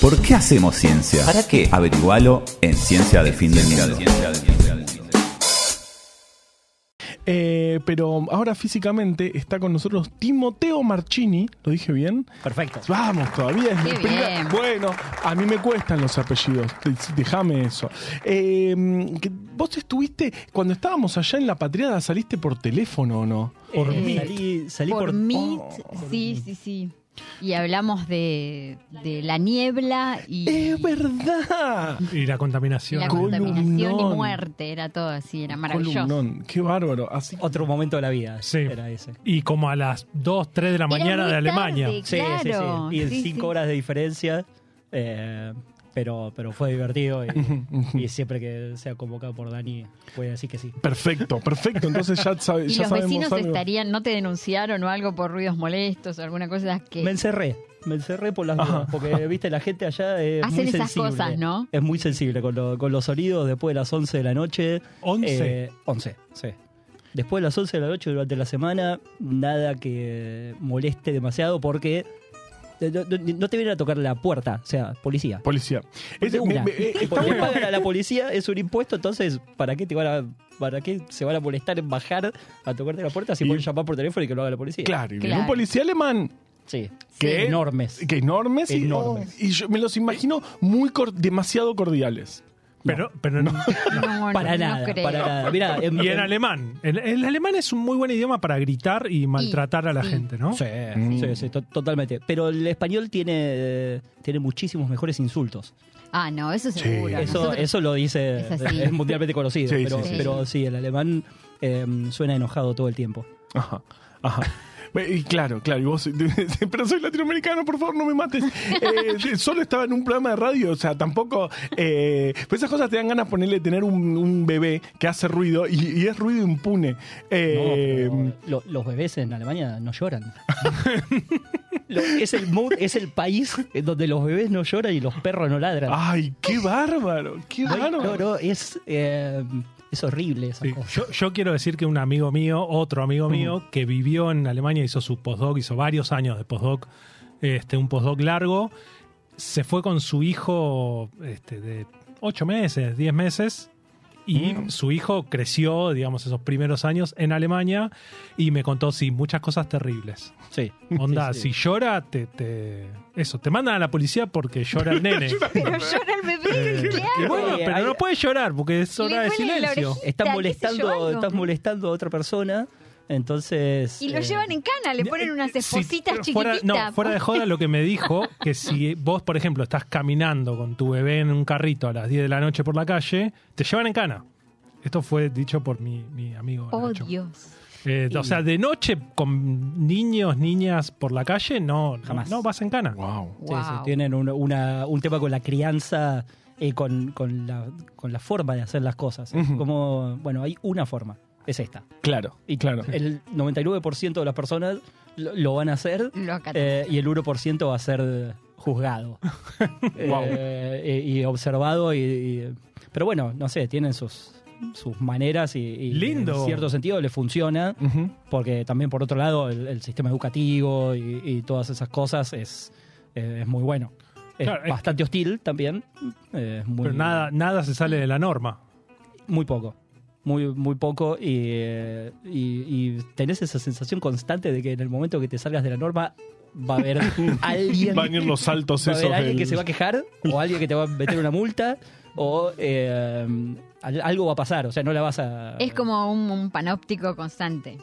¿Por qué hacemos ciencia? ¿Para qué? Averigualo en Ciencia del Fin del Mundo. Eh, pero ahora físicamente está con nosotros Timoteo Marchini, ¿lo dije bien? Perfecto. Vamos, todavía es mi Qué primera- bien. Bueno, a mí me cuestan los apellidos, déjame eso. Eh, que ¿Vos estuviste, cuando estábamos allá en la patriada, saliste por teléfono o no? Por Eh, mí. Salí, salí por, por, Meet, oh, sí, sí, sí. Y hablamos de, de la niebla y, ¡Es verdad! Y la y contaminación. la contaminación y Columnón. muerte. Era todo así, era maravilloso. Columnón, qué bárbaro. Así otro momento de la vida. Sí. Era ese. Y como a las 2, 3 de la Era mañana muy de Alemania. tarde. Sí, Claro, sí, sí. Y en sí, cinco sí. horas de diferencia. eh, pero, pero fue divertido y, y siempre que sea convocado por Dani voy a decir que sí. Perfecto, perfecto. Entonces ya, sabe- Y ya los sabemos vecinos algo. estarían, ¿no te denunciaron o algo por ruidos molestos o alguna cosa que Me encerré. Me encerré por las dudas, porque viste la gente allá es Hacen muy esas cosas, ¿no? Es muy sensible con, lo- con los sonidos después de las 11 de la noche. 11. Eh, 11, sí. Después de las 11 de la noche durante la semana, nada que moleste demasiado porque no, no- no te vienen a tocar la puerta, o sea, policía. Policía. De Es- una. me- me- eh, está Porque bueno. pagan a la policía, es un impuesto, entonces, ¿para qué te van a, para qué se van a molestar en bajar a tocarte la puerta si Y- pueden llamar por teléfono y que lo haga la policía? Claro, y Claro. un policía alemán Sí. que Enormes. que enormes, y- Enormes. Y, yo me los imagino muy cor- demasiado cordiales. Pero, pero No, Para no nada, creo. para nada. Mira, en, y en en- alemán. El, el alemán es un muy buen idioma para gritar y maltratar a la sí. gente, ¿no? Sí, Mm. sí, sí, to- totalmente. Pero el español tiene, tiene muchísimos mejores insultos. Ah, no, eso Sí. seguro. Eso, Nosotros- eso lo dice, Es mundialmente conocido. Sí, pero, sí, sí. pero sí, el alemán eh, suena enojado todo el tiempo. Ajá, ajá. Y claro, claro, y vos, pero soy latinoamericano, por favor, no me mates. Eh, solo estaba en un programa de radio, o sea, tampoco. Eh, pues esas cosas te dan ganas de ponerle, tener un, un bebé que hace ruido y, y es ruido impune. Eh, No, pero lo- los bebés en Alemania no lloran. Lo- es, el mood- es el país donde los bebés no lloran y los perros no ladran. ¡Ay, qué bárbaro! ¡Qué No, bárbaro! no, no, es, eh, es horrible esa Sí. cosa. Yo, yo quiero decir que un amigo mío, otro amigo mío, que vivió en Alemania, hizo su postdoc, hizo varios años de postdoc, este, un postdoc largo, se fue con su hijo este, de 8 meses, 10 meses, y Mm. su hijo creció, digamos, esos primeros años en Alemania, y me contó, sí, muchas cosas terribles. Sí. Onda, Sí, sí. si llora, te, te- Eso, te mandan a la policía porque llora el nene. Pero llora el bebé, Eh, bueno, pero no puede llorar porque es hora de silencio. Estás molestando, estás molestando a otra persona, entonces... Y lo eh, llevan en cana, le ponen unas Si- espositas fuera, chiquititas. No, fuera de joda lo que me dijo, que si vos, por ejemplo, estás caminando con tu bebé en un carrito a las 10 de la noche por la calle, te llevan en cana. Esto fue dicho por mi, mi amigo. Oh, Nacho. Dios. Eh, O sea, de noche con niños, niñas por la calle, no, Jamás. no vas en cana. ¡Wow! Sí, sí, tienen un, una- un tema con la crianza y con, con la, con la forma de hacer las cosas. Como, bueno, hay una forma, es esta. Claro, Y claro. el 99% de las personas lo, lo van a hacer eh, y el 1% va a ser juzgado Wow. Eh, y, y observado. Y, y- pero bueno, no sé, tienen sus, sus maneras y, y Lindo. en cierto sentido le funciona. Porque también, por otro lado, el, el sistema educativo y, y todas esas cosas es, eh, es muy bueno. Es Claro, es bastante hostil también. eh, muy, Pero nada, nada se sale de la norma. Muy poco. Muy, muy poco. Y, eh, y, y tenés esa sensación constante de que en el momento que te salgas de la norma va a haber alguien. Van a ir los saltos va a haber esos. alguien del- que se va a quejar o alguien que te va a meter una multa o eh, al- algo va a pasar. O sea, no la vas a. Es como un, un panóptico constante.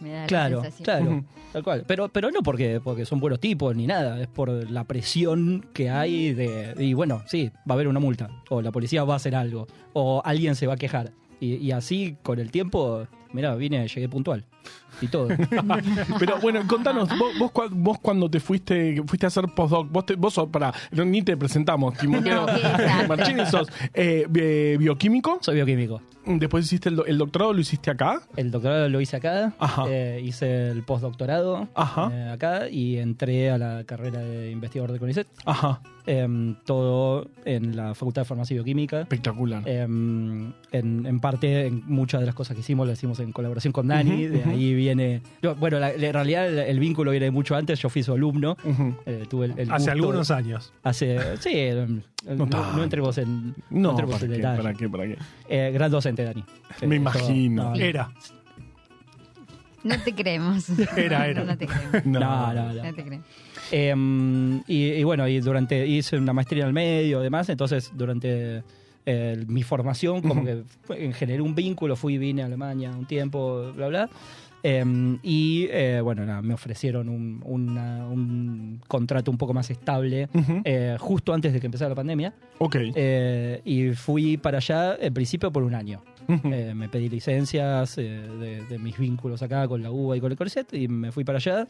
Me da la Claro, sensación. claro, tal cual. Pero, pero no porque, porque son buenos tipos ni nada, es por la presión que hay de. Y bueno, sí, va a haber una multa, o la policía va a hacer algo, o alguien se va a quejar. Y, y así, con el tiempo, mira, vine, llegué puntual. Y todo. Pero bueno, contanos, vos, vos, cua- vos cuando te fuiste fuiste a hacer postdoc, vos, te, vos sos, para, no, ni te presentamos, Timoteo No. Marchini, sos eh, bi- bioquímico, Soy bioquímico. después hiciste el, el doctorado, lo hiciste acá. El doctorado lo hice acá, Ajá. eh, hice el postdoctorado Ajá. eh, acá y entré a la carrera de investigador de CONICET. Ajá, Em, todo en la Facultad de Farmacia y Bioquímica. espectacular. Em, en, en parte, en muchas de las cosas que hicimos, las hicimos en colaboración con Dani, de ujú. Ahí viene. no, bueno, la- en realidad el, el vínculo viene mucho antes. Yo fui su alumno. Ujú. eh, tuve el, el Hace algunos años. Hace. Sí, eh, no, no, entremos en. No, entremos ¿para en qué? detalle. ¿Para qué? ¿Para qué? Eh, gran docente, Dani. Me Eh, imagino. no, Era. No te creemos. Era, era. No, te creemos. No, No, no, no. No te creemos. Eh, y, y bueno, y durante hice una maestría en el medio y demás, entonces durante eh, mi formación como que generé un vínculo, fui y vine a Alemania un tiempo, bla, bla. Eh, y eh, bueno, nada, me ofrecieron un, una- un contrato un poco más estable eh, justo antes de que empezara la pandemia. Ok. Eh, y fui para allá, en principio, por un año. Me pedí licencias de, de mis vínculos acá con la UBA y con el Corset y me fui para allá.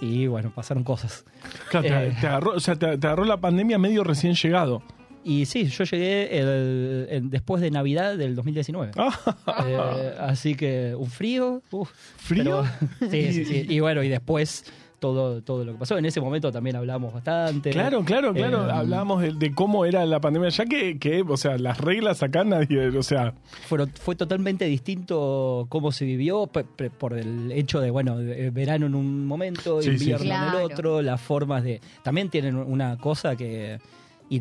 Y bueno, pasaron cosas. Claro, te, te agarró, o sea, te, te agarró la pandemia medio recién llegado. Y sí, yo llegué el- en- después de Navidad del 2019. Ah, Eh, así que un frío. uf, ¿Frío? pero- sí, sí, sí. Y bueno, y después todo, todo lo que pasó. En ese momento también hablamos bastante. Claro, claro, claro. Eh, Hablábamos de, de cómo era la pandemia, ya que, que, o sea, las reglas acá nadie, o sea, Fueron- fue totalmente distinto cómo se vivió por el hecho de, bueno, eh, verano en un momento, Sí, invierno sí. en el Claro. otro, las formas de... También tienen una cosa que... y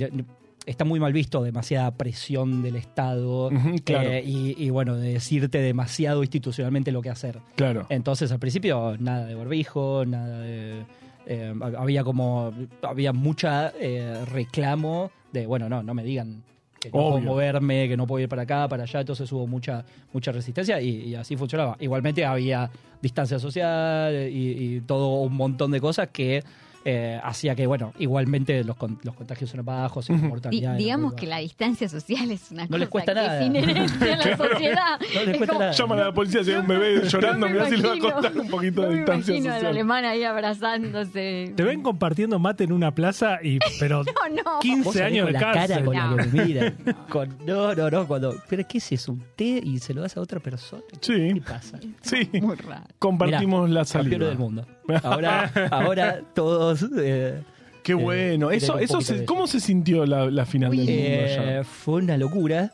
está muy mal visto, demasiada presión del Estado claro. eh, y, y, bueno, de decirte demasiado institucionalmente lo que hacer. claro. Entonces al principio nada de barbijo, nada de... eh, había como... Había mucha eh, reclamo de, bueno, no, no me digan que no puedo moverme, que no puedo ir para acá, para allá, entonces hubo mucha, mucha resistencia y, y así funcionaba. Igualmente había distancia social y, y todo un montón de cosas que eh, hacía que, bueno, igualmente los, con- los contagios eran bajos y la mortalidad. era digamos que la distancia social es una No cosa les cuesta que nada. es inherente a la sociedad. No les Es cuesta como- nada. Llaman a la policía si hay un bebé llorando, No me mirá si le va a costar un poquito de me distancia al social. alemán ahí abrazándose. Te ven compartiendo mate en una plaza y pero No, no. 15 Vos salís años con de la cara cárcel. con la me. Con- no, no, no. Cuando, ¿Pero qué es eso? ¿Un té y se lo das a otra persona? ¿Qué Sí, pasa? sí. Muy raro. Compartimos la salida. del mundo. Ahora, ahora todos. eh, Qué Eh, bueno. Eso, eso se- ¿Cómo se sintió la, la final del mundo eh, allá? fue una locura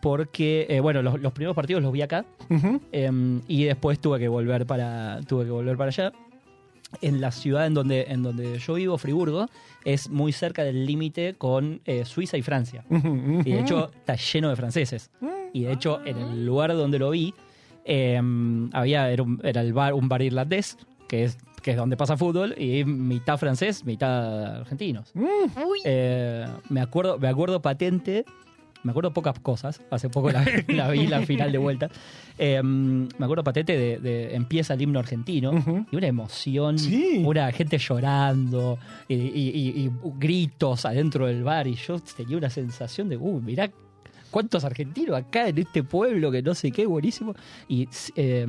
porque, eh, bueno, los, los primeros partidos los vi acá eh, y después tuve que volver para, tuve que volver para allá. En la ciudad en donde, en donde yo vivo, Friburgo, es muy cerca del límite con eh, Suiza y Francia. Y de hecho está lleno de franceses. Y de hecho en el lugar donde lo vi, eh, había, era, un, era el bar, un bar irlandés, que es, que es donde pasa fútbol, y mitad francés, mitad argentinos. Uy, Eh, me acuerdo, me acuerdo patente, me acuerdo pocas cosas, hace poco la, la vi la final de vuelta. Eh, me acuerdo patente de, de- empieza el himno argentino y una emoción, Sí. una gente llorando y, y- y- y gritos adentro del bar y yo tenía una sensación de, uh, mirá cuántos argentinos acá en este pueblo que no sé qué, buenísimo. Y eh,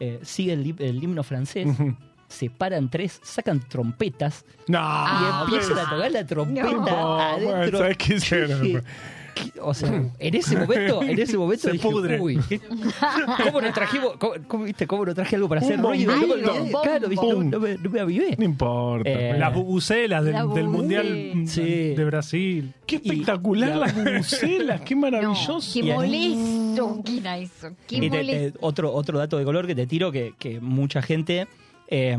eh, sigue el, el himno francés, se paran tres, sacan trompetas No, y empiezan a tocar la trompeta No, adentro. bueno, ¿sabes ¿qué? O sea, en ese momento, en ese momento dije, pudre. uy, ¿qué- ¿cómo no trajimos, cómo, cómo, viste, cómo no traje algo para hacer Un ruido? No, claro, viste, no, no me, no me avivé. No importa. Eh, Las bubucelas del, La del bubucela. Mundial Sí. de Brasil. Qué espectacular y- las bubucelas, qué no, maravilloso. qué molesto que era eso. Qué Y te- molesto. te- otro, otro dato de color que te tiro, que, que mucha gente eh,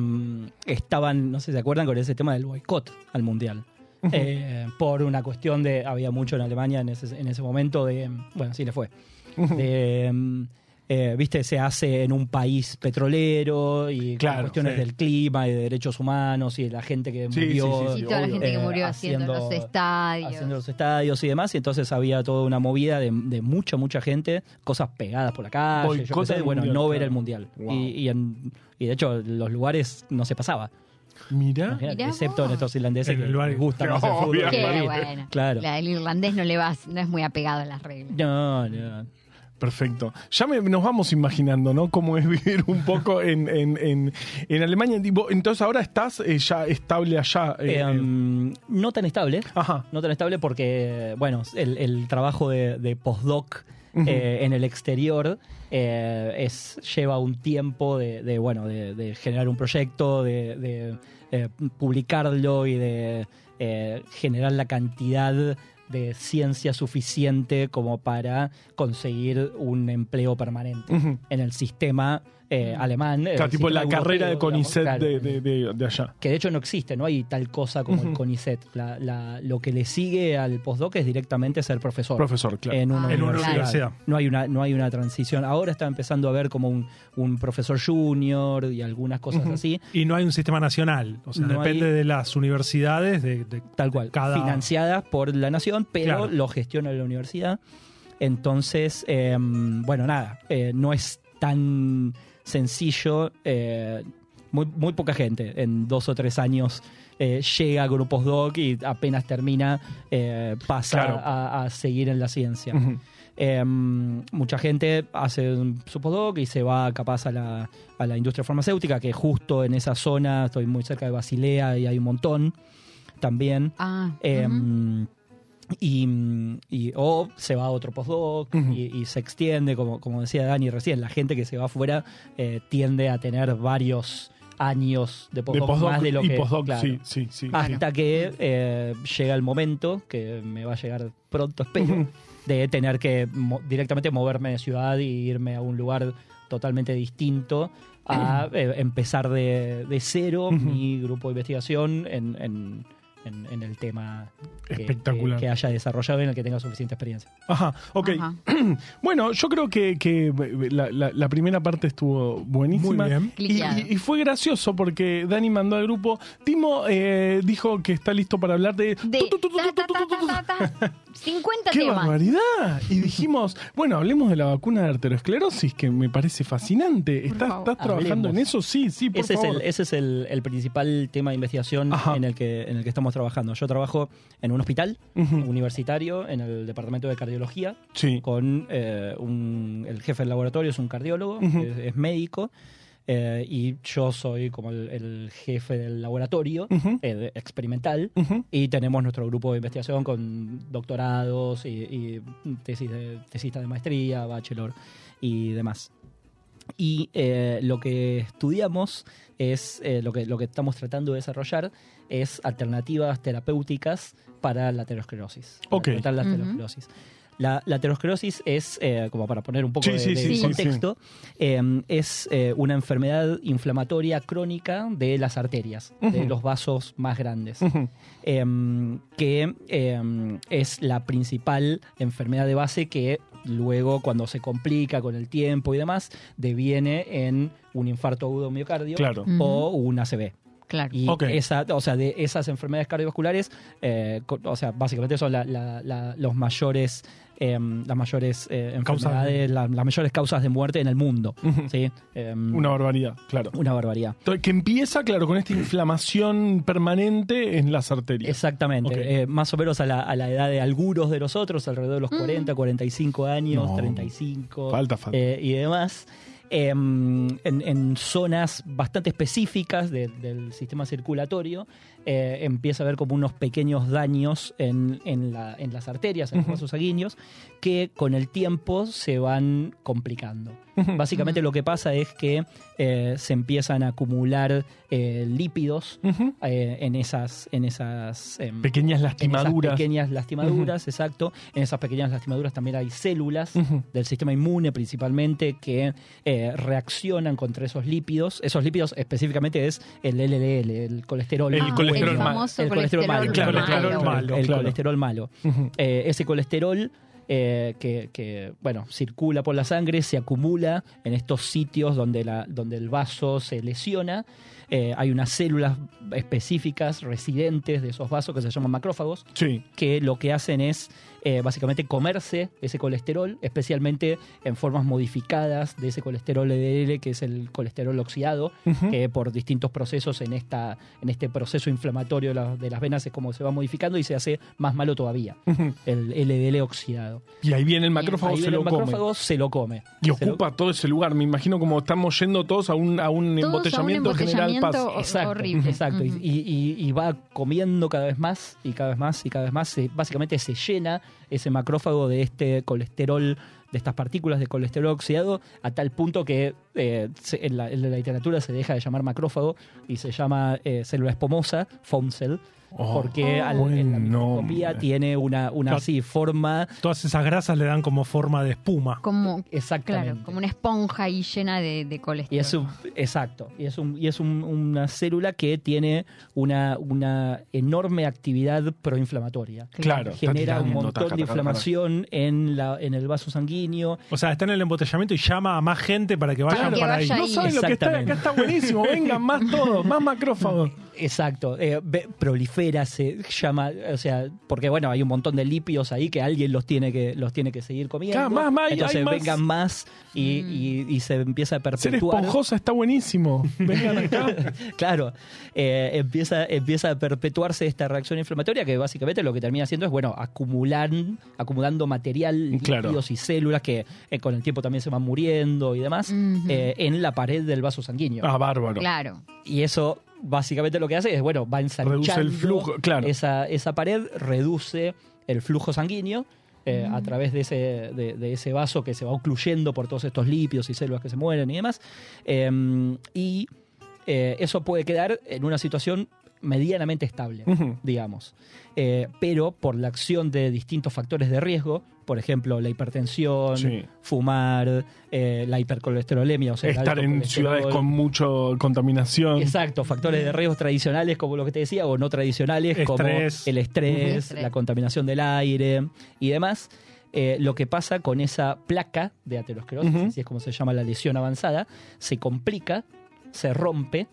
estaban, no sé si se acuerdan, con ese tema del boicot al Mundial. Eh, por una cuestión de, había mucho en Alemania en ese, en ese momento de, bueno, sí le fue, de, eh, viste, se hace en un país petrolero y con Claro, cuestiones sí. del clima y de derechos humanos y de la gente que Sí, murió. sí, y toda la gente que eh, murió haciendo, los estadios. haciendo los estadios y demás, y entonces había toda una movida de, de mucha, mucha gente, cosas pegadas por la calle, yo qué sé, bueno, mundial, no ver claro. el mundial. Wow. Y, y, en- y de hecho, los lugares no se pasaba, Mirá excepto en vos. estos irlandeses que les gusta más el fútbol. que bueno, Claro. la- el irlandés no le va, no es muy apegado a las reglas. No, no. Perfecto. Ya me- nos vamos imaginando, ¿no? Cómo es vivir un poco en, en, en, en Alemania. Entonces ahora estás eh, ya estable allá. eh, Eh, um, no tan estable, Ajá. no tan estable porque, bueno, el, el trabajo de, de postdoc Eh, en el exterior eh, es lleva un tiempo de, de, bueno, de, de generar un proyecto, de, de, eh, publicarlo y de generar la cantidad de ciencia suficiente como para conseguir un empleo permanente en el sistema eh, alemán. O el sea, tipo la carrera de digamos, CONICET claro. de, de- de- de allá. Que de hecho no existe, no hay tal cosa como el. CONICET. La- la- lo que le sigue al postdoc es directamente ser profesor. Profesor, claro. En una, Ah, En una universidad. universidad. No hay una, no hay una transición. Ahora está empezando a ver como un, un profesor junior y algunas cosas así. Y no hay un sistema nacional. O sea, No depende hay- de las universidades, de, de Tal cual. cada. Financiadas por la nación, pero Claro. lo gestiona la universidad. Entonces, eh, bueno, nada, eh, no es tan sencillo. eh, muy, muy poca gente en dos o tres años eh, llega con un postdoc y apenas termina eh, pasa Claro. a, a seguir en la ciencia. Eh, mucha gente hace un- su postdoc y se va capaz a la, a la industria farmacéutica, que justo en esa zona, estoy muy cerca de Basilea y hay un montón también. Ah, Eh, ujú. Y, y- o se va a otro postdoc y, y se extiende, como, como decía Dani recién, la gente que se va afuera eh, tiende a tener varios años de De postdoc, más de lo y que... postdoc, claro. sí, sí, sí. Hasta que eh, llega el momento, que me va a llegar pronto, espero, de tener que mo- directamente moverme de ciudad y irme a un lugar totalmente distinto a eh, empezar de, de cero mi grupo de investigación en, en- en- en el tema que, Espectacular. que- que haya desarrollado y en el que tenga suficiente experiencia. Ajá, ok. Ajá. Bueno, yo creo que, que la, la- la primera parte estuvo buenísima. Muy bien. Y, Cliqueado. y- y fue gracioso porque Dani mandó al grupo. Timo eh, dijo que está listo para hablar de. De tu, tu, tu, tu, ta, tu, ta, tu, ta, tu, tu, tu. ta, ta, ta. 50 ¡Qué temas. barbaridad! Y dijimos, bueno, hablemos de la vacuna de arteriosclerosis, que me parece fascinante. Por ¿Estás, favor. estás trabajando Hablemos. en eso? Sí, sí, por Ese es, el, ese es el, el principal tema de investigación Ajá. en el, que, en el que estamos trabajando. Yo trabajo en un hospital universitario en el departamento de cardiología Sí. con eh, un- el jefe del laboratorio es un cardiólogo, Ujú. es, es médico, eh, y yo soy como el, el jefe del laboratorio eh, experimental. Y tenemos nuestro grupo de investigación con doctorados y, y tesis de, tesistas de maestría, bachelor y demás. Y eh, lo que estudiamos es, eh, lo, que, lo que estamos tratando de desarrollar es alternativas terapéuticas para la aterosclerosis. para Ok. tratar la aterosclerosis. La, la aterosclerosis es, eh, como para poner un poco Sí, de, sí, de sí, sí, contexto, eh, es eh, una enfermedad inflamatoria crónica de las arterias, de los vasos más grandes em, que em, es la principal enfermedad de base que luego cuando se complica con el tiempo y demás deviene en un infarto agudo miocardio Claro. O un ACV. Claro. Y esa, o sea, de esas enfermedades cardiovasculares, eh, o sea, básicamente son la- la- la- los mayores, em, las mayores eh, Causas de- enfermedades, la- las mayores causas de muerte en el mundo. ¿sí? Em, Una barbaridad, claro. una barbaridad. Entonces, Que empieza, claro, con esta inflamación permanente en las arterias. Exactamente. Eh, más o menos a la, a la edad de algunos de nosotros, alrededor de los 40, 45 años, No. 35 Falta, falta. eh, y demás, eh, en, en zonas bastante específicas de- del sistema circulatorio, eh, empieza a haber como unos pequeños daños en, en la- en las arterias, en los vasos sanguíneos, que con el tiempo se van complicando. Básicamente lo que pasa es que eh, se empiezan a acumular eh, lípidos eh, en esas, en esas em, Pequeñas en esas lastimaduras. pequeñas lastimaduras, exacto. En esas pequeñas lastimaduras también hay células del sistema inmune principalmente que eh, reaccionan contra esos lípidos. Esos lípidos específicamente es el LDL, el colesterol. El Ah, colesterol el mal. famoso El colesterol malo, malo. colesterol malo. el claro. colesterol malo. Ese colesterol eh, que, que, bueno, circula por la sangre, se acumula en estos sitios donde, la, donde el vaso se lesiona. Eh, hay unas células específicas residentes de esos vasos que se llaman macrófagos, Sí. que lo que hacen es eh, básicamente comerse ese colesterol, especialmente en formas modificadas de ese colesterol LDL, que es el colesterol oxidado, que por distintos procesos en, esta, en este proceso inflamatorio de, la- de las venas es como se va modificando y se hace más malo todavía, el LDL oxidado. Y ahí viene el macrófago, Ahí se viene lo el come. macrófago, se lo come. Y Se lo- ocupa todo ese lugar. Me imagino como estamos yendo todos a un, a un Todos a un embotellamiento general Exacto, horrible. exacto. Y- Ujú. y, y- y va comiendo cada vez más y cada vez más y cada vez más. Se- básicamente se llena ese macrófago de este colesterol, de estas partículas de colesterol oxidado, a tal punto que eh, se- en, la, en la literatura se deja de llamar macrófago y se llama eh, célula espumosa, foam cell, Oh, porque al- en la microscopía tiene una, una Claro. así, forma Todas esas grasas le dan como forma de espuma. Como, exactamente. claro, como una esponja ahí llena de, de colesterol. Y es un, exacto, y es, un, y es un- una célula que tiene una, una enorme actividad proinflamatoria. Claro. Genera un montón taca, de taca, taca, inflamación en, la, en el vaso sanguíneo. O sea, está en el embotellamiento y llama a más gente para que vayan Para que para ahí. vaya No ahí. saben lo que está Exactamente. acá, está buenísimo. Vengan más todos, más macrófagos. Exacto, eh, ve- se llama, o sea, porque bueno, hay un montón de lípidos ahí que alguien los tiene que, los tiene que seguir comiendo. Claro, más, más, Entonces más. vengan más y, y- y se empieza a Ser perpetuar. esponjosa está buenísimo. Vengan acá. Claro, eh, empieza, empieza a perpetuarse esta reacción inflamatoria que básicamente lo que termina haciendo es, bueno, acumular, acumulando material, Claro. lípidos y células que eh, con el tiempo también se van muriendo y demás eh, en la pared del vaso sanguíneo. Ah, bárbaro. Claro. Y eso básicamente lo que hace es, bueno, va ensanchando Reduce el flujo, claro. esa, esa pared, reduce el flujo sanguíneo eh, a través de ese, de, de ese vaso que se va ocluyendo por todos estos lípidos y células que se mueren y demás. Eh, y eh, eso puede quedar en una situación medianamente estable, digamos. Eh, pero por la acción de distintos factores de riesgo, por ejemplo, la hipertensión, Sí. fumar, eh, la hipercolesterolemia, o sea, Estar en ciudades con mucho contaminación. Exacto, factores de riesgo tradicionales como lo que te decía o no tradicionales como Estrés. el estrés, Estrés. la contaminación del aire y demás. Eh, lo que pasa con esa placa de aterosclerosis, Ujú. así es como se llama la lesión avanzada, se complica, se rompe,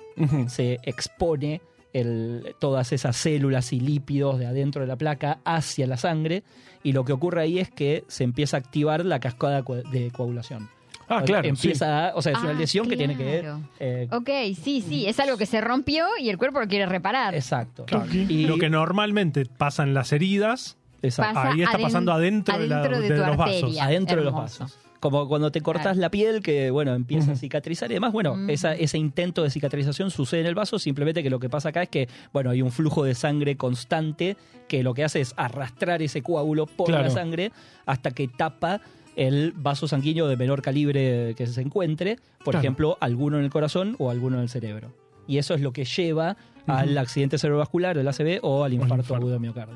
se expone el- todas esas células y lípidos de adentro de la placa hacia la sangre y lo que ocurre ahí es que se empieza a activar la cascada de coagulación. Ah, claro. Empieza, a- o sea, es una Ah, lesión que tiene que claro. eh, Ok, sí, sí, es algo que se rompió y el cuerpo lo quiere reparar. Exacto. Claro. Y- Lo que normalmente pasa en las heridas. Pasa ahí está pasando adentro, de, la- adentro de de tu los vasos. arteria. adentro de los vasos. Como cuando te cortas Claro. la piel, que bueno, empieza a cicatrizar y demás. Bueno, Mm. esa, ese intento de cicatrización sucede en el vaso, simplemente que lo que pasa acá es que, bueno, hay un flujo de sangre constante que lo que hace es arrastrar ese coágulo por Claro. la sangre hasta que tapa el vaso sanguíneo de menor calibre que se encuentre, por Claro. ejemplo, alguno en el corazón o alguno en el cerebro. Y eso es lo que lleva al accidente cerebrovascular, el ACV, o al infarto infarto. agudo de miocardio.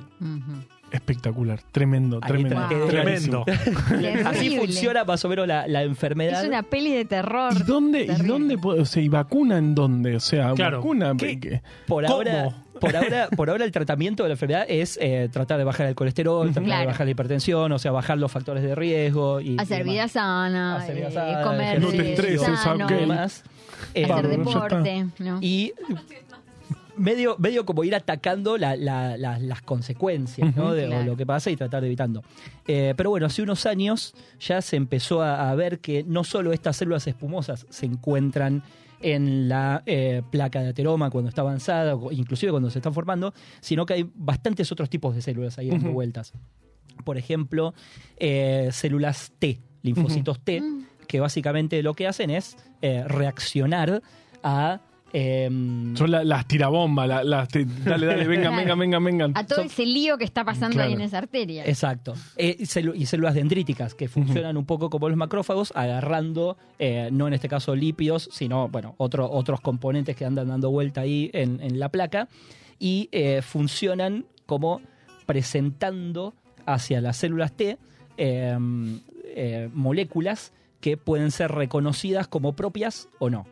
Espectacular. Tremendo, Ahí tremendo. Wow. Tremendo. Así funciona más o menos la, la enfermedad. Es una peli de terror. ¿Y dónde, ¿Y dónde puede- o sea, y vacuna en dónde? O sea, Claro. vacuna. ¿Qué? que- Por ¿Cómo? ahora, por ahora, por ahora el tratamiento de la enfermedad es eh, tratar de bajar el colesterol, tratar de bajar la hipertensión, o sea, bajar los factores de riesgo y Hacer y vida demás. sana, Hacer vida eh, sana, comer No te eh, estreses, sano, ok. y demás. Eh, hacer ya deporte. ¿no? y medio, medio como ir atacando la- la- la- las consecuencias ¿no? De Claro. lo que pasa y tratar de evitando. Eh, pero bueno, hace unos años ya se empezó a, a ver que no solo estas células espumosas se encuentran en la eh, placa de ateroma cuando está avanzada, o inclusive cuando se están formando, sino que hay bastantes otros tipos de células ahí dando vueltas. Por ejemplo, eh, células T, linfocitos T, que básicamente lo que hacen es reaccionar a... em, Son la- las tirabombas, la- las te- dale, dale, vengan, Claro. vengan, vengan, vengan. A todo son- ese lío que está pasando Claro. ahí en esa arteria. Exacto. Eh, y celu- y células dendríticas que funcionan un poco como los macrófagos, agarrando, eh, no en este caso lípidos, sino bueno, otro- otros componentes que andan dando vuelta ahí en, en la placa y eh, funcionan como presentando hacia las células T eh, eh, moléculas que pueden ser reconocidas como propias o no.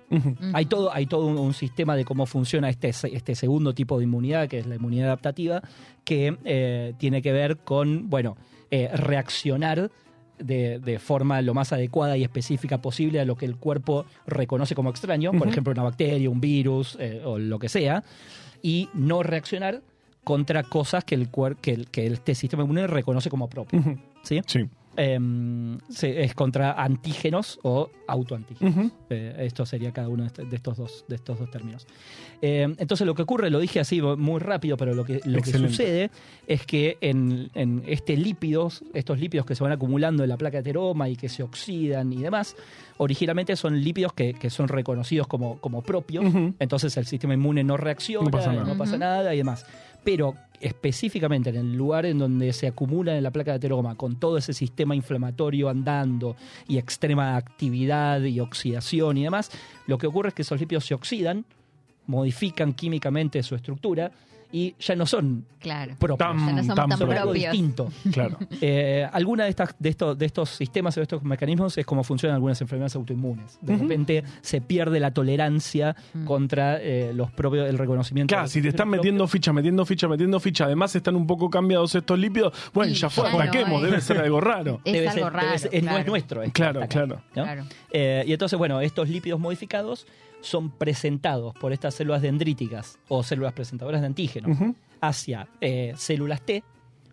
Hay todo, hay todo un, un sistema de cómo funciona este, este segundo tipo de inmunidad, que es la inmunidad adaptativa, que eh, tiene que ver con, bueno, eh, reaccionar de, de forma lo más adecuada y específica posible a lo que el cuerpo reconoce como extraño, por ejemplo, una bacteria, un virus eh, o lo que sea, y no reaccionar contra cosas que el, cuer- que el, que este sistema inmune reconoce como propio. Sí. Em, es contra antígenos o autoantígenos. Eh, esto sería cada uno de, este- de estos, dos, de estos dos términos. Eh, entonces lo que ocurre, lo dije así muy rápido, pero lo que, lo que sucede es que en, en este lípidos, estos lípidos que se van acumulando en la placa de ateroma y que se oxidan y demás, originalmente son lípidos que, que son reconocidos como, como propios, entonces el sistema inmune no reacciona, No pasa nada. no pasa Ujú. nada y demás. Pero específicamente en el lugar en donde se acumula en la placa de ateroma con todo ese sistema inflamatorio andando y extrema actividad y oxidación y demás, lo que ocurre es que esos lípidos se oxidan, modifican químicamente su estructura y ya no son Claro. propios. Tan- Ya no somos tan tan son algo propios. distinto. Claro. Eh, alguna de, estas, de, estos, de estos sistemas o de estos mecanismos es como funcionan algunas enfermedades autoinmunes. De repente se pierde la tolerancia Mm. contra eh, los propios, el reconocimiento. Claro, si te están metiendo ficha, metiendo ficha, metiendo ficha, además están un poco cambiados estos lípidos, bueno, ya fue, no ataquemos, es. debe ser algo raro. Es Debe algo ser- raro. debe ser- eh, No es claro. nuestro. esto, Claro, claro. ¿no? Claro. Eh, y entonces, bueno, estos lípidos modificados son presentados por estas células dendríticas o células presentadoras de antígenos Hacia eh, células T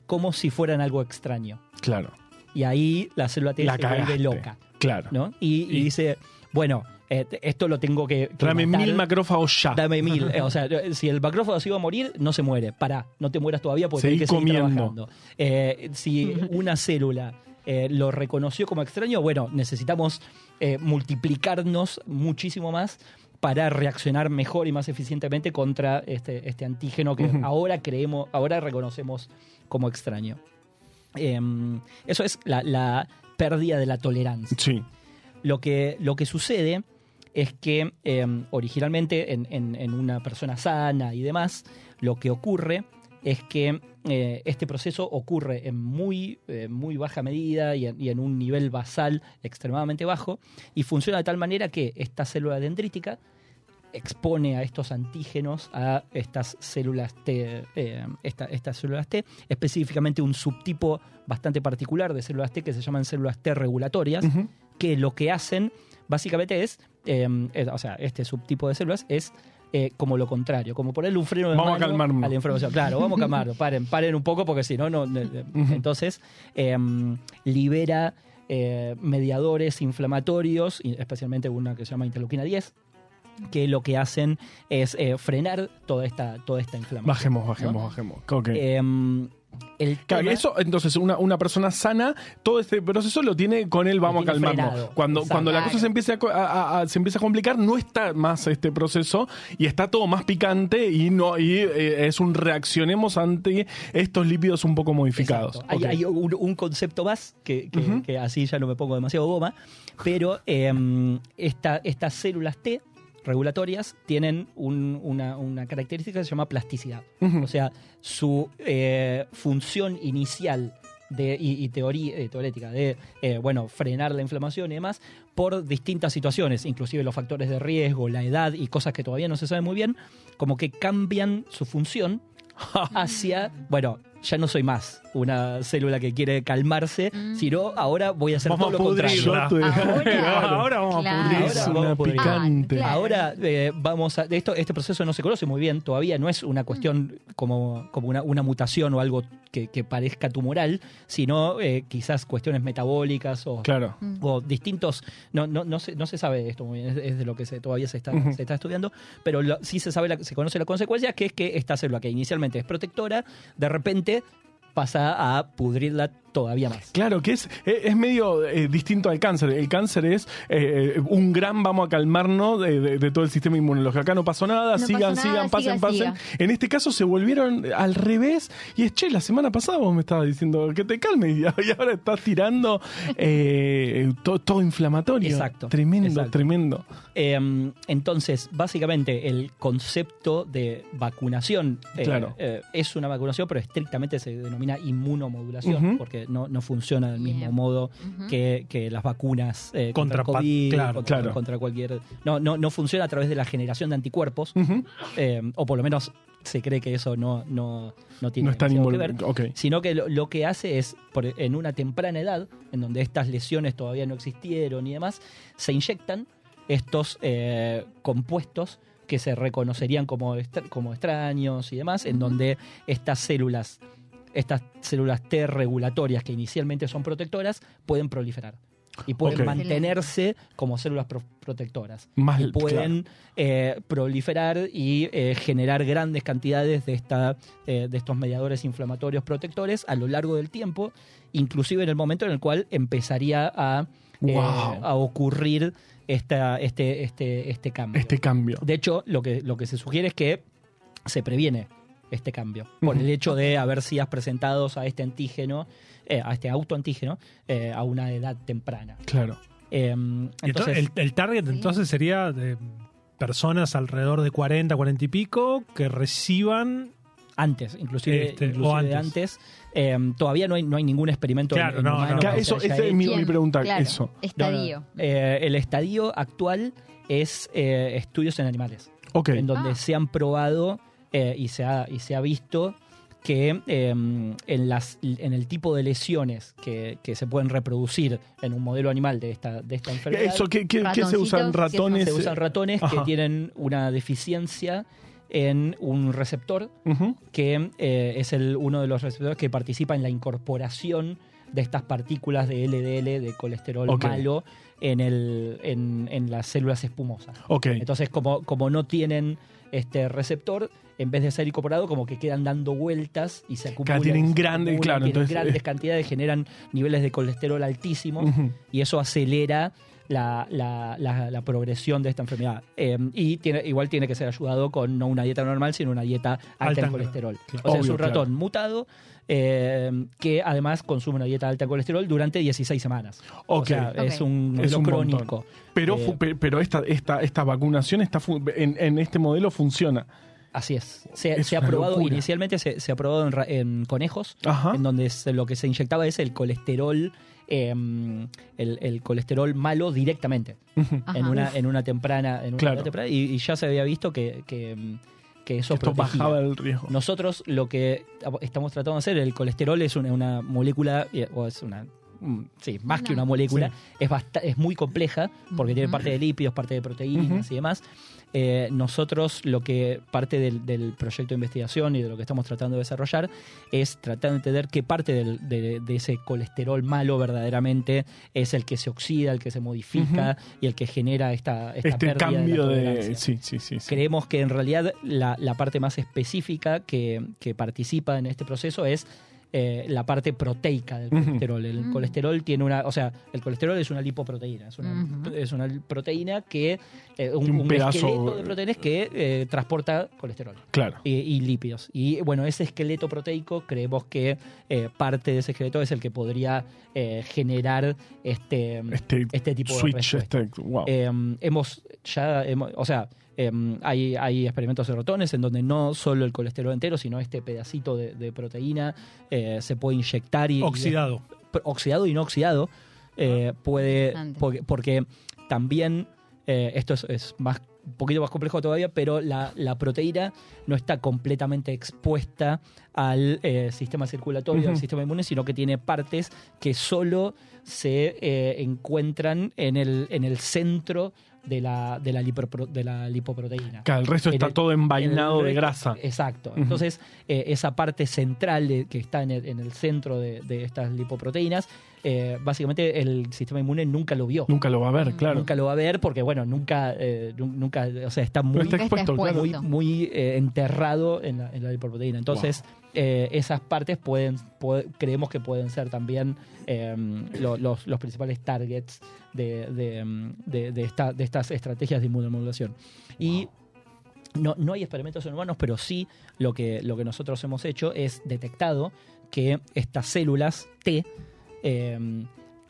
como si fueran algo extraño. Claro, Y ahí la célula T la se vuelve loca. Claro. ¿no? Y, y Y- dice, bueno, eh, esto lo tengo que, que Dame matar. mil macrófagos ya. Dame mil. Eh, o sea, si el macrófago se iba a morir, no se muere. Pará, no te mueras todavía porque Seguí tienes que seguir comiendo. trabajando. Eh, si una célula eh, lo reconoció como extraño, bueno, necesitamos eh, multiplicarnos muchísimo más para reaccionar mejor y más eficientemente contra este, este antígeno que ahora creemos, ahora reconocemos como extraño. Em, eso es la, la pérdida de la tolerancia. Sí. Lo que, lo que sucede es que eh, originalmente en, en- en una persona sana y demás, lo que ocurre es que eh, este proceso ocurre en muy, eh, muy baja medida y en, y en un nivel basal extremadamente bajo y funciona de tal manera que esta célula dendrítica expone a estos antígenos a estas células T, eh, esta- estas células T, específicamente un subtipo bastante particular de células T que se llaman células T regulatorias, que lo que hacen básicamente es, o sea, este subtipo de células es eh, como lo contrario, como ponerle un freno de Vamos a calmarnos. a la información. Claro, vamos a calmarlo, paren, paren un poco porque si no, no, no- eh, entonces eh, libera eh, mediadores inflamatorios, especialmente una que se llama interleuquina 10, que lo que hacen es eh, frenar toda esta, toda esta inflamación. Bajemos, bajemos, ¿no? bajemos. Ok. Em, el Claro, tema- eso, entonces, una, una persona sana, todo este proceso lo tiene con él, vamos a calmarnos. frenado. Cuando, cuando la cosa se empieza a, se empieza a complicar, no está más este proceso y está todo más picante y no y eh, es un reaccionemos ante estos lípidos un poco modificados. Hay, un, un concepto más, que, que así ya no me pongo demasiado goma, pero em, esta- estas células T regulatorias tienen un- una, una característica que se llama plasticidad. O sea, su eh, función inicial de, y, y teoría, eh, teorética de eh, bueno, frenar la inflamación y demás por distintas situaciones, inclusive los factores de riesgo, la edad y cosas que todavía no se sabe muy bien, como que cambian su función hacia, bueno, ya no soy más una célula que quiere calmarse, Mm. sino ahora voy a hacer Vamos todo a lo contrario. Ahora- Claro. Ahora vamos Claro. a pudrir. Es Ahora una vamos a pudrir. picante. Ah, claro. Ahora eh, vamos a. Esto, este proceso no se conoce muy bien, todavía no es una cuestión como, como una, una mutación o algo que, que parezca tumoral, sino eh, quizás cuestiones metabólicas o, Claro. o distintos. No, no, no, se, no se sabe de esto muy bien, es, es de lo que se, todavía se está, se está estudiando, pero lo- sí se sabe, la- se conoce la consecuencia, que es que esta célula que inicialmente es protectora, de repente pasa a pudrirla todavía más. Claro, que es, es medio eh, distinto al cáncer. El cáncer es eh, un gran vamos a calmarnos de, de- de todo el sistema inmunológico. Acá no pasó nada, No sigan, pasó nada, sigan, pasen, siga, pasen. En este caso se volvieron al revés. Y es, che, la semana pasada vos me estabas diciendo que te calmes y ahora estás tirando eh, todo, todo inflamatorio. Exacto, Tremendo, exacto. tremendo. Eh, entonces, básicamente, el concepto de vacunación eh, Claro. eh, es una vacunación, pero estrictamente se denomina inmunomodulación, porque no, no funciona del mismo Bien. modo que, que las vacunas eh, contra, COVID, claro, contra, claro. contra cualquier. No, no, no funciona a través de la generación de anticuerpos, eh, o por lo menos se cree que eso no, no, no tiene No que ver sino que lo, lo que hace es, por- en una temprana edad, en donde estas lesiones todavía no existieron y demás, se inyectan estos eh, compuestos que se reconocerían como, como extraños y demás, en donde estas células, estas células T regulatorias que inicialmente son protectoras, pueden proliferar. Y pueden mantenerse como células pro- protectoras Más, y pueden eh, proliferar y eh, generar grandes cantidades de, esta, eh, de estos mediadores inflamatorios protectores a lo largo del tiempo, inclusive en el momento en el cual empezaría a, eh, Wow. a ocurrir esta, este, este, este cambio. Este cambio. De hecho, lo que, lo que se sugiere es que se previene este cambio. Por el hecho de haber sido presentados a este antígeno, eh, a este autoantígeno, eh, a una edad temprana. Claro. Eh, Entonces, entonces, el, el target entonces sería de personas alrededor de 40, 40 y pico que reciban antes, inclusive, Este, inclusive o antes. antes. Eh, todavía no hay, no hay ningún experimento Claro, en, en no, humano no. eso, esa es mi, pregunta. Claro, Eso. No, no, no. Estadio. Eh, el estadio actual es eh, estudios en animales, Ok. en donde Ah. se han probado eh, y, se ha, y se ha visto que eh, en, las, en el tipo de lesiones que, que se pueden reproducir en un modelo animal de esta, de esta enfermedad, Eso, ¿qué, qué- qué se usan? ¿qué Ratones. se usan ratones que tienen una deficiencia en un receptor que eh, es el, uno de los receptores que participa en la incorporación de estas partículas de LDL, de colesterol malo, en, el, en, en las células espumosas. Ok. Entonces, como, como no tienen este receptor, en vez de ser incorporado, como que quedan dando vueltas y se acumulan. tienen grandes, acumulan, claro, tienen entonces, grandes eh. cantidades, generan niveles de colesterol altísimos y eso acelera la, la- la- la progresión de esta enfermedad. Eh, y tiene, igual tiene que ser ayudado con no una dieta normal, sino una dieta alta, Alta en colesterol. claro. O sea, es un ratón claro. mutado eh, que además consume una dieta alta en colesterol durante 16 semanas. O es un Es un montón. crónico. Pero, Eh, pero esta, esta, esta vacunación está fu- en, en este modelo funciona. Así es. Se, Es se ha probado, locura. inicialmente se, se ha probado en, ra- en conejos, Ajá. en donde se- lo que se inyectaba es el colesterol, eh, el, el colesterol malo directamente. En una, en una temprana, en una Claro. temprana, y, y ya se había visto que, que, mm, que eso Esto protegía. bajaba el riesgo. Nosotros lo que estamos tratando de hacer, el colesterol es una, una molécula, eh, o es una, mm, sí, más que Una- molécula, Sí. es, es muy compleja porque tiene parte de lípidos, parte de proteínas y demás. Eh, nosotros lo que parte del, del proyecto de investigación y de lo que estamos tratando de desarrollar es tratar de entender qué parte del- de, de ese colesterol malo verdaderamente es el que se oxida, el que se modifica y el que genera esta, esta Este pérdida cambio la de. Sí, sí, sí. sí. Creemos que en realidad la, la parte más específica que, que participa en este proceso es eh, la parte proteica del colesterol. El Mm. colesterol tiene una, o sea, el colesterol es una lipoproteína, es una, Ujú. es una proteína que, eh, un, un un pedazo- esqueleto de proteínas que eh, transporta colesterol Claro. y, y lípidos. Y bueno, ese esqueleto proteico creemos que eh, parte de ese esqueleto es el que podría eh, generar este, Este, este tipo de switch, respuesta. este. Wow. Eh, hemos ya, hemos- o sea, eh, hay, hay experimentos de ratones en donde no solo el colesterol entero, sino este pedacito de, de proteína eh, se puede inyectar y oxidado. y- oxidado y no oxidado eh, puede porque, porque también eh, esto es, es más un poquito más complejo todavía, pero la, la proteína no está completamente expuesta al eh, sistema circulatorio, al Ujú. sistema inmune, sino que tiene partes que solo se eh, encuentran en el, en el centro de la, de la, lipopro- de la lipoproteína. Claro, el resto en está el- todo envainado en de grasa. Exacto. Entonces, eh, esa parte central de- que está en el, en el centro de, de estas lipoproteínas, eh, básicamente el sistema inmune nunca lo vio. Nunca lo va a ver, claro. Nunca lo va a ver porque, bueno, nunca, eh, nu- nunca, o sea, está muy, Pero está Nunca está expuesto, claro. muy, expuesto. muy eh, enterrado en la, en la lipoproteína. Entonces, eh, esas partes pueden, puede- creemos que pueden ser también eh, lo- los, los principales targets de, de, de- de esta- de estas estrategias de inmunomodulación. Y no, no hay experimentos en humanos, pero sí lo que, lo que nosotros hemos hecho es detectado que estas células T eh,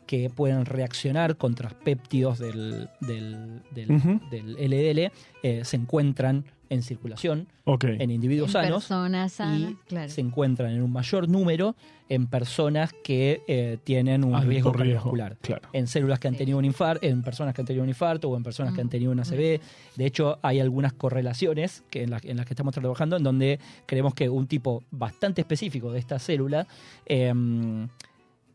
que pueden reaccionar contra péptidos del, del, del- Ujú. del LDL eh, se encuentran en circulación en individuos En sanos personas sanas, y claro. se encuentran en un mayor número en personas que eh, tienen un Alto riesgo cardiovascular. claro. En células que han tenido un infarto, en personas que han tenido un infarto o en personas que han Mm, tenido una ACV. De hecho, hay algunas correlaciones que en, las, en las que estamos trabajando en donde creemos que un tipo bastante específico de esta célula em,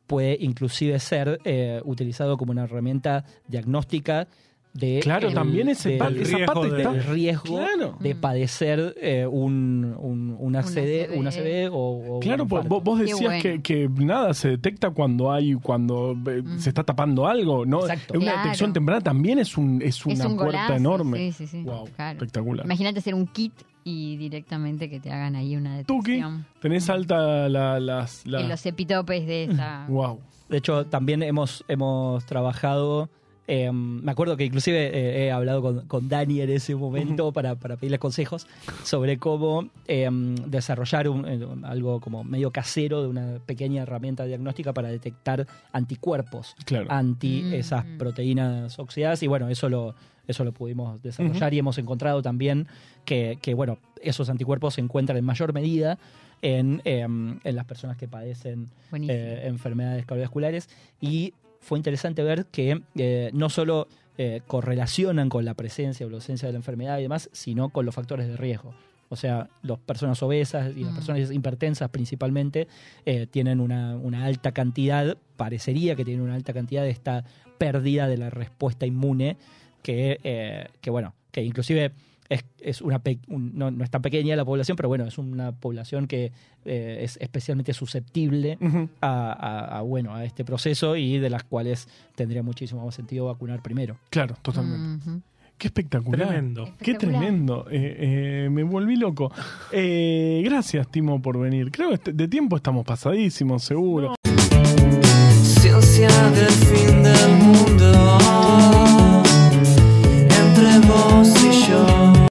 puede inclusive ser eh, utilizado como una herramienta diagnóstica de Claro, el- también ese pa- esa riesgo parte de- está. riesgo Claro. de padecer eh, un, un, una CD, una o, o Claro, un vos, infarto. vos Qué decías bueno. que, que nada se detecta cuando hay cuando eh, Mm. se está tapando algo, ¿no? Exacto. Una Claro. detección temprana también es un es una es un puerta golazo, enorme. Sí, sí, sí. Wow, claro. espectacular. Imagínate hacer un kit y directamente que te hagan ahí una Tuki, detección. tenés alta la, las la- En los epitopes de esa. wow. De hecho, también hemos, hemos trabajado Eh, me acuerdo que inclusive eh, he hablado con, con Dani en ese momento para, para pedirle consejos sobre cómo eh, desarrollar un- eh, algo como medio casero de una pequeña herramienta diagnóstica para detectar anticuerpos Claro. anti Mm, esas mm. proteínas oxidadas. Y bueno, eso lo, eso lo pudimos desarrollar y hemos encontrado también que, que, bueno, esos anticuerpos se encuentran en mayor medida en, em, en las personas que padecen eh, enfermedades cardiovasculares. Y fue interesante ver que eh, no solo eh, correlacionan con la presencia o la ausencia de la enfermedad y demás, sino con los factores de riesgo. O sea, las personas obesas y las Mm. personas hipertensas principalmente eh, tienen una, una alta cantidad, parecería que tienen una alta cantidad de esta pérdida de la respuesta inmune que, que bueno, que inclusive es, es una pe- un- no, no es tan pequeña la población, pero bueno, es una población que eh, es especialmente susceptible a, a- a, bueno, a este proceso y de las cuales tendría muchísimo más sentido vacunar primero. Claro, totalmente. Qué espectacular. Tremendo. Qué tremendo. Eh, eh, me volví loco. Eh, gracias, Timo, por venir. Creo que este- de tiempo estamos pasadísimos, seguro. Ciencia del fin del mundo.